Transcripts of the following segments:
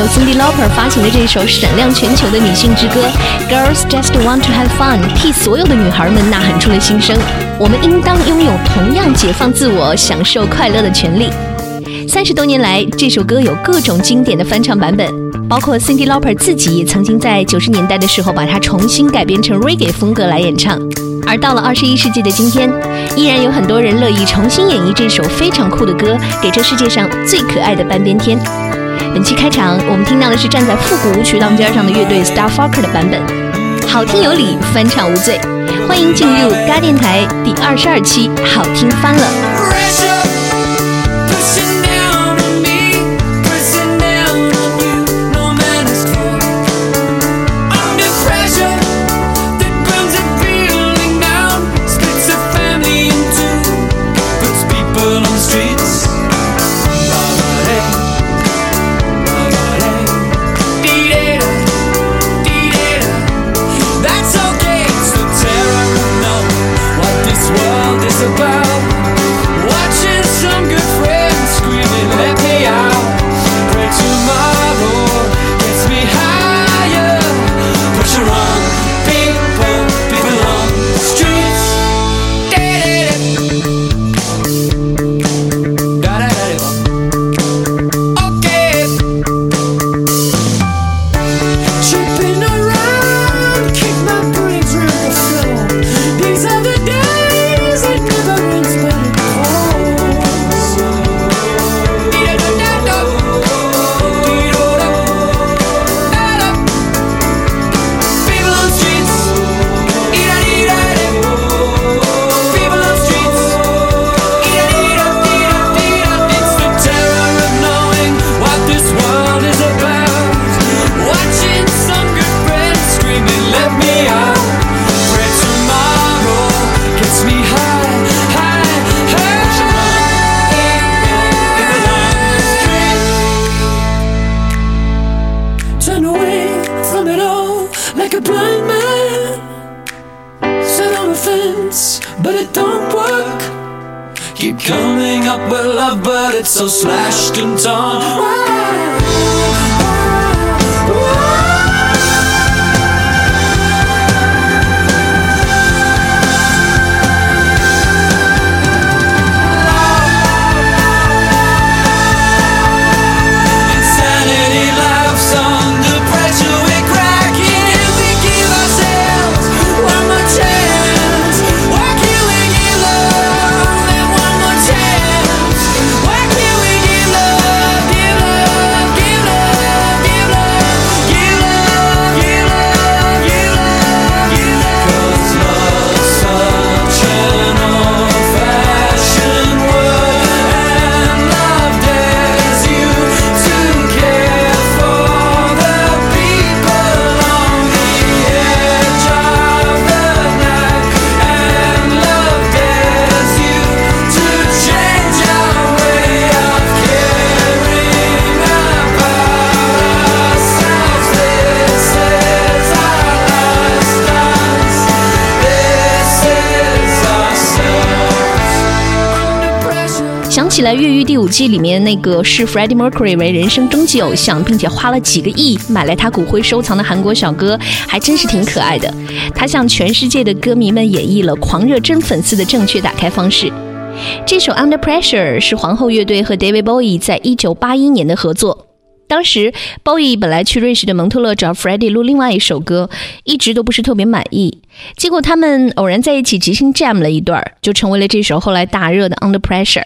手 Cindy Lauper 发行的这首闪亮全球的女性之歌《Girls Just Want to Have Fun》，替所有的女孩们呐喊出了心声。我们应当拥有同样解放自我、享受快乐的权利。三十多年来，这首歌有各种经典的翻唱版本，包括 Cindy Lauper 自己也曾经在九十年代的时候把它重新改编成 Reggae 风格来演唱。而到了二十一世纪的今天，依然有很多人乐意重新演绎这首非常酷的歌，给这世界上最可爱的半边天。本期开场，我们听到的是站在复古舞曲浪尖上的乐队 Starfucker 的版本，好听有理，翻唱无罪。欢迎进入嘎电台第二十二期，好听翻了。来，《越狱》第五季里面那个视 Freddie Mercury 为人生终极偶像，并且花了几个亿买来他骨灰收藏的韩国小哥，还真是挺可爱的。他向全世界的歌迷们演绎了狂热真粉丝的正确打开方式。这首《Under Pressure》是皇后乐队和 David Bowie 在一九八一年的合作。当时，Bowie 本来去瑞士的蒙特勒找 Freddie 录另外一首歌，一直都不是特别满意。结果他们偶然在一起即兴 jam 了一段，就成为了这首后来大热的《Under Pressure》。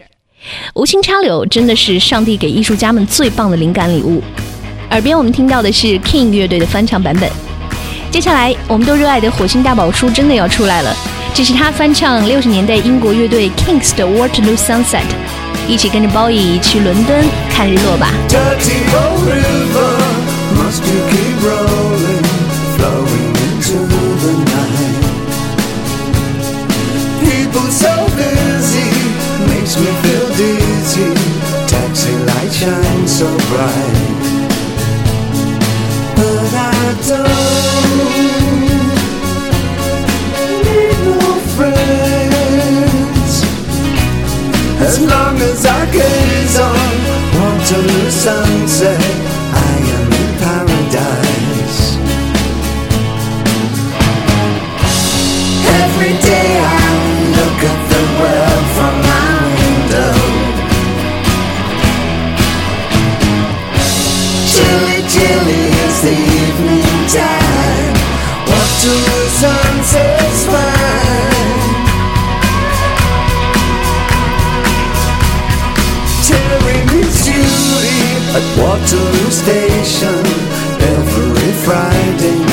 无心插柳真的是上帝给艺术家们最棒的灵感礼物。耳边我们听到的是 King 乐队的翻唱版本。接下来，我们都热爱的火星大宝叔真的要出来了，这是他翻唱六十年代英国乐队 Kings 的《Waterloo Sunset》，一起跟着包姨去伦敦看日落吧。Makes me feel dizzy. Taxi light shines so bright, but I don't need no friends. As long as I gaze on Waterloo sunset, at Waterloo Station every Friday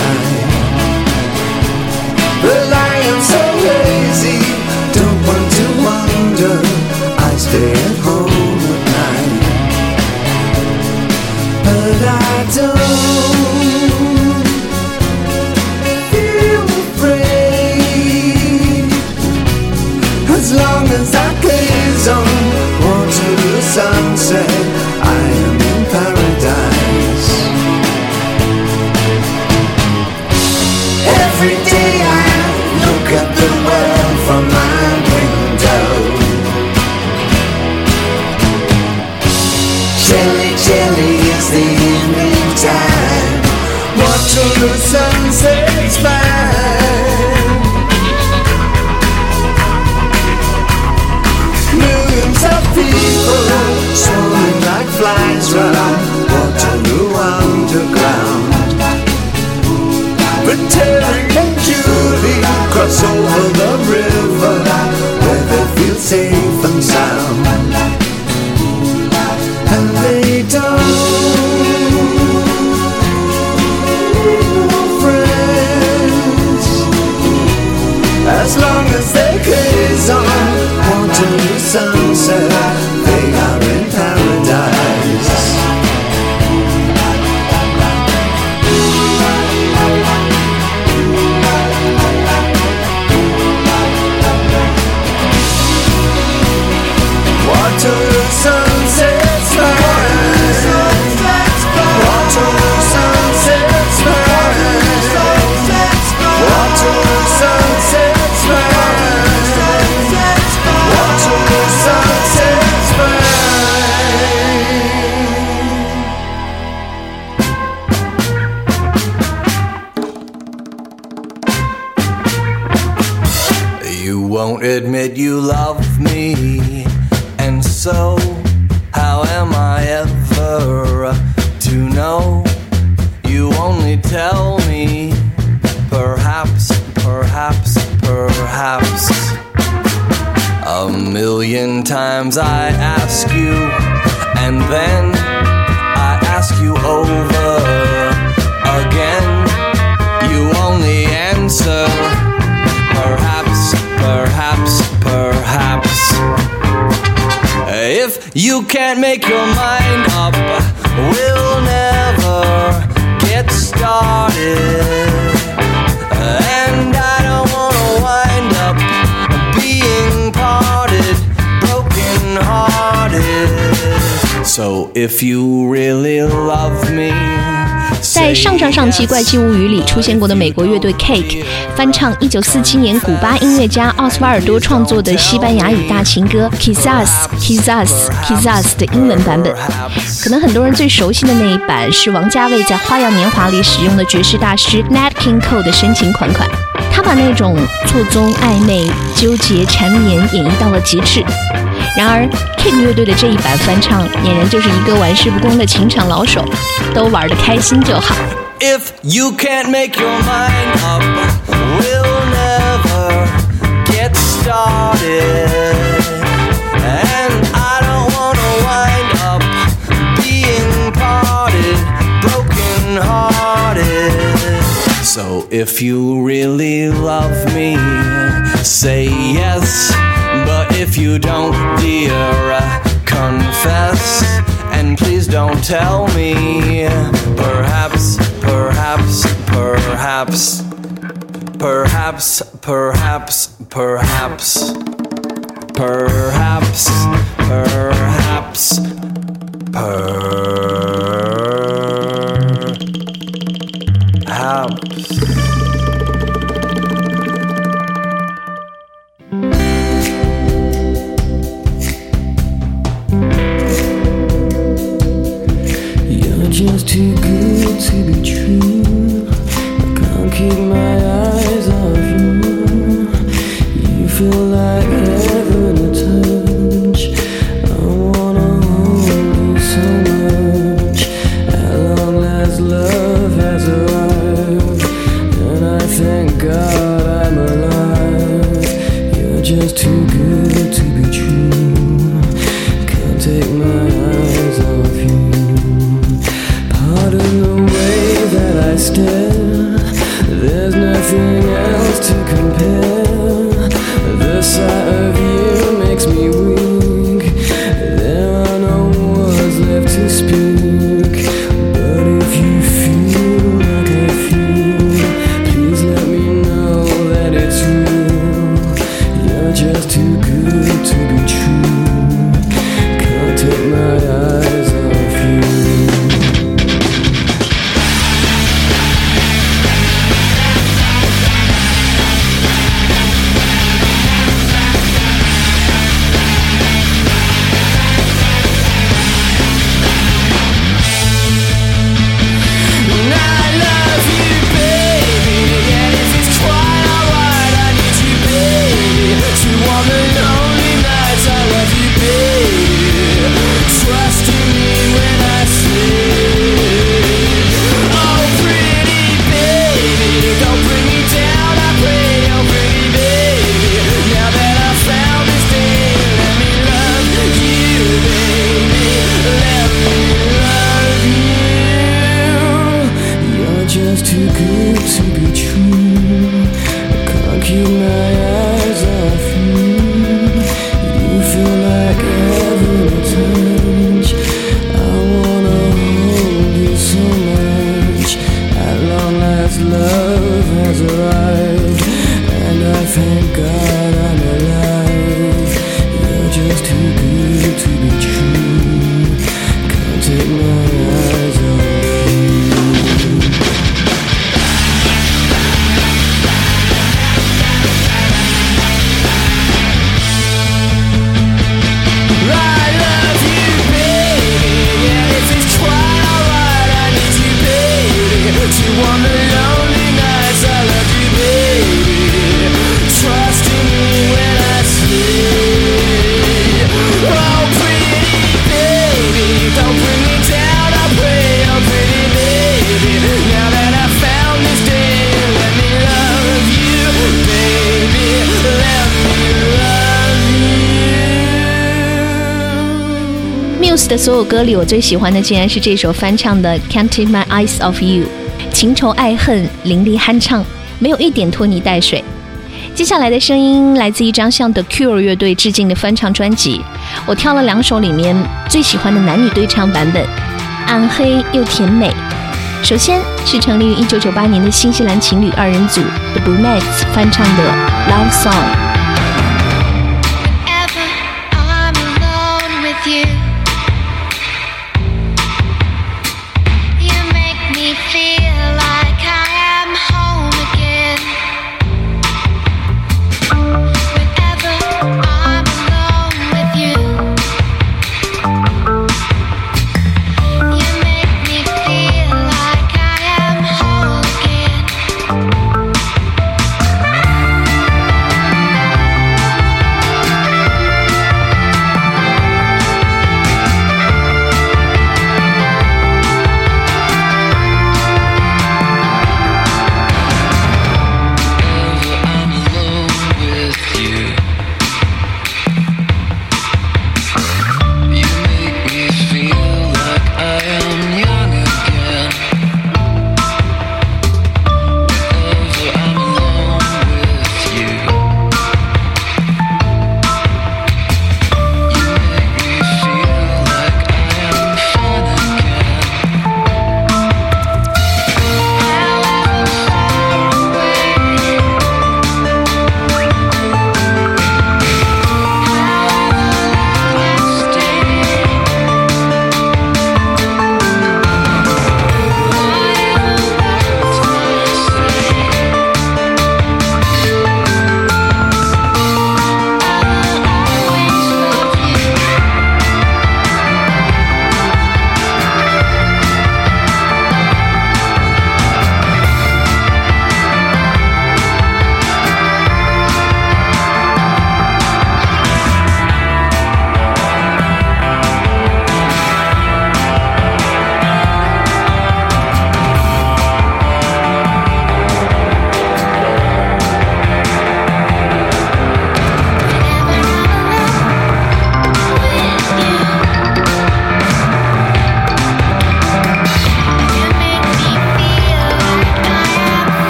admit if you really love me, 在上上上期《怪奇物语》里出现过的美国乐队 Cake 翻唱1947年古巴音乐家奥斯瓦尔多创作的西班牙语大情歌 Quizás Quizás Quizás 的英文版本。可能很多人最熟悉的那一版是王家卫在《花样年华》里使用的爵士大师 Nat King Cole 的深情款款。他把那种错综暧昧、纠结缠绵演绎到了极致。然而，Cake 乐队的这一版翻唱，俨然就是一个玩世不恭的情场老手，都玩得开心就好。 If you can't make your mind up, we'll never get started. And I don't wanna wind up being parted, broken hearted. So if you really love me, say yes. If you don't, dear, confess. And please don't tell me. Perhaps, perhaps, perhaps. Perhaps, perhaps, perhaps. Perhaps, perhaps, perhaps. 的所有歌里，我最喜欢的竟然是这首翻唱的《Can't Take My Eyes Off You》，情仇爱恨淋漓酣畅，没有一点拖泥带水。接下来的声音来自一张向 The Cure 乐队致敬的翻唱专辑，我挑了两首里面最喜欢的男女对唱版本，暗黑又甜美。首先是成立于1998年的新西兰情侣二人组 The Brunettes 翻唱的《Love Song》。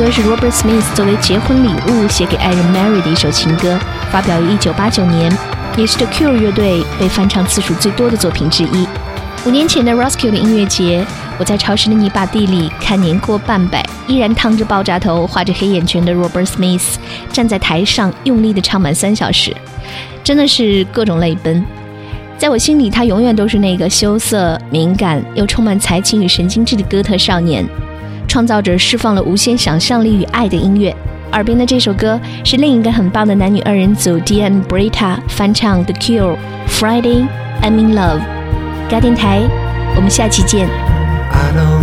歌是 Robert Smith 作为结婚礼物写给爱人 Mary 的一首情歌，发表于1989年，也是 The Cure 乐队被翻唱次数最多的作品之一。五年前的 Roskilde 音乐节，我在潮湿的泥巴地里看年过半百，依然烫着爆炸头、画着黑眼圈的 Robert Smith 站在台上，用力地唱满三小时，真的是各种泪奔。在我心里，他永远都是那个羞涩、敏感又充满才情与神经质的哥特少年，创造者释放了无限想象力与爱的音乐。耳边的这首歌是另一个很棒的男女二人组 d n Brita 翻唱 The Cure Friday I'm in Love。嘎电台，我们下期见。I don't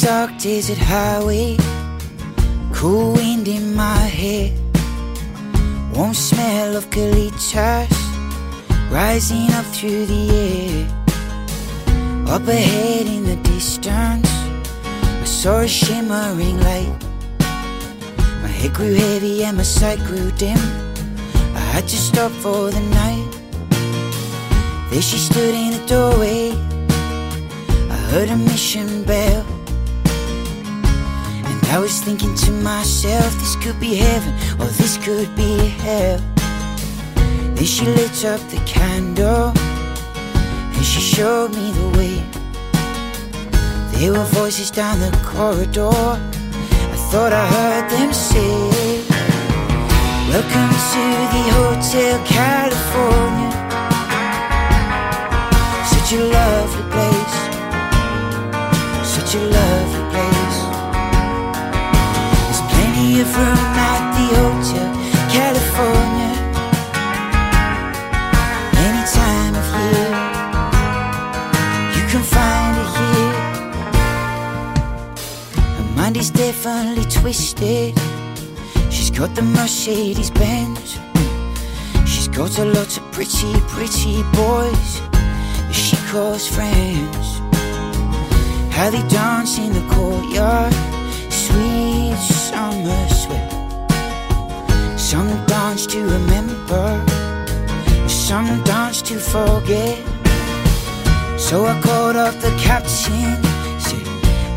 dark desert highway, cool wind in my hair, warm smell of colitas rising up through the air. Up ahead in the distance, I saw a shimmering light. My head grew heavy and my sight grew dim. I had to stop for the night. There she stood in the doorway. I heard a mission bell. I was thinking to myself, this could be heaven or this could be hell. Then she lit up the candle and she showed me the way. There were voices down the corridor. I thought I heard them say, Welcome to the Hotel California. Such a lovely place. Such a lovely Of room at the Hotel California. Any time of year, you can find it here. Her mind is definitely twisted. She's got the Mercedes Benz. She's got a lot of pretty, pretty boys that she calls friends. How they dance in the courtyard, sweet summer sweat. Some dance to remember, some dance to forget. So I called up the captain, said,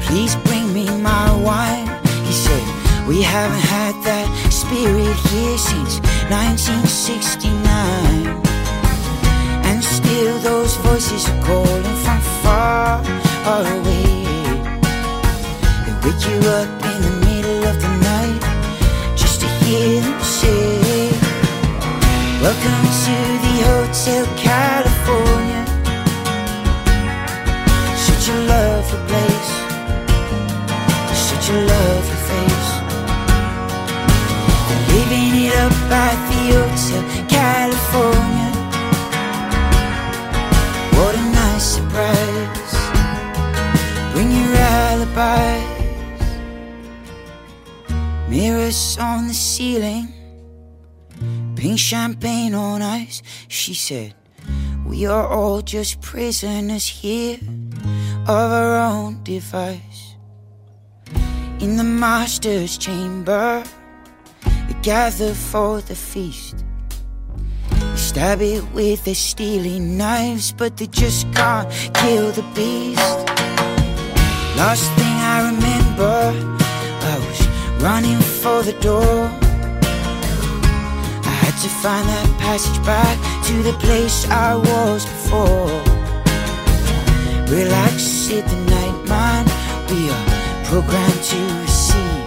Please bring me my wine. He said, We haven't had that spirit here since 1969. And still those voices are calling from far away. They wake you up in the of the night just to hear them say, Welcome to the Hotel California. Such a lovely place, such a lovely face. They're living it up at the Hotel California. What a nice surprise. Bring your alibis. Mirrors on the ceiling. Pink champagne on ice. She said, We are all just prisoners here of our own device. In the master's chamber, they gather for the feast. They stab it with their stealing knives, but they just can't kill the beast. Last thing I remember, running for the door. I had to find that passage back to the place I was before. Relax in the night, man. We are programmed to receive.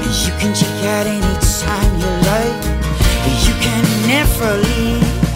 And you can check out any time you like. You can never leave.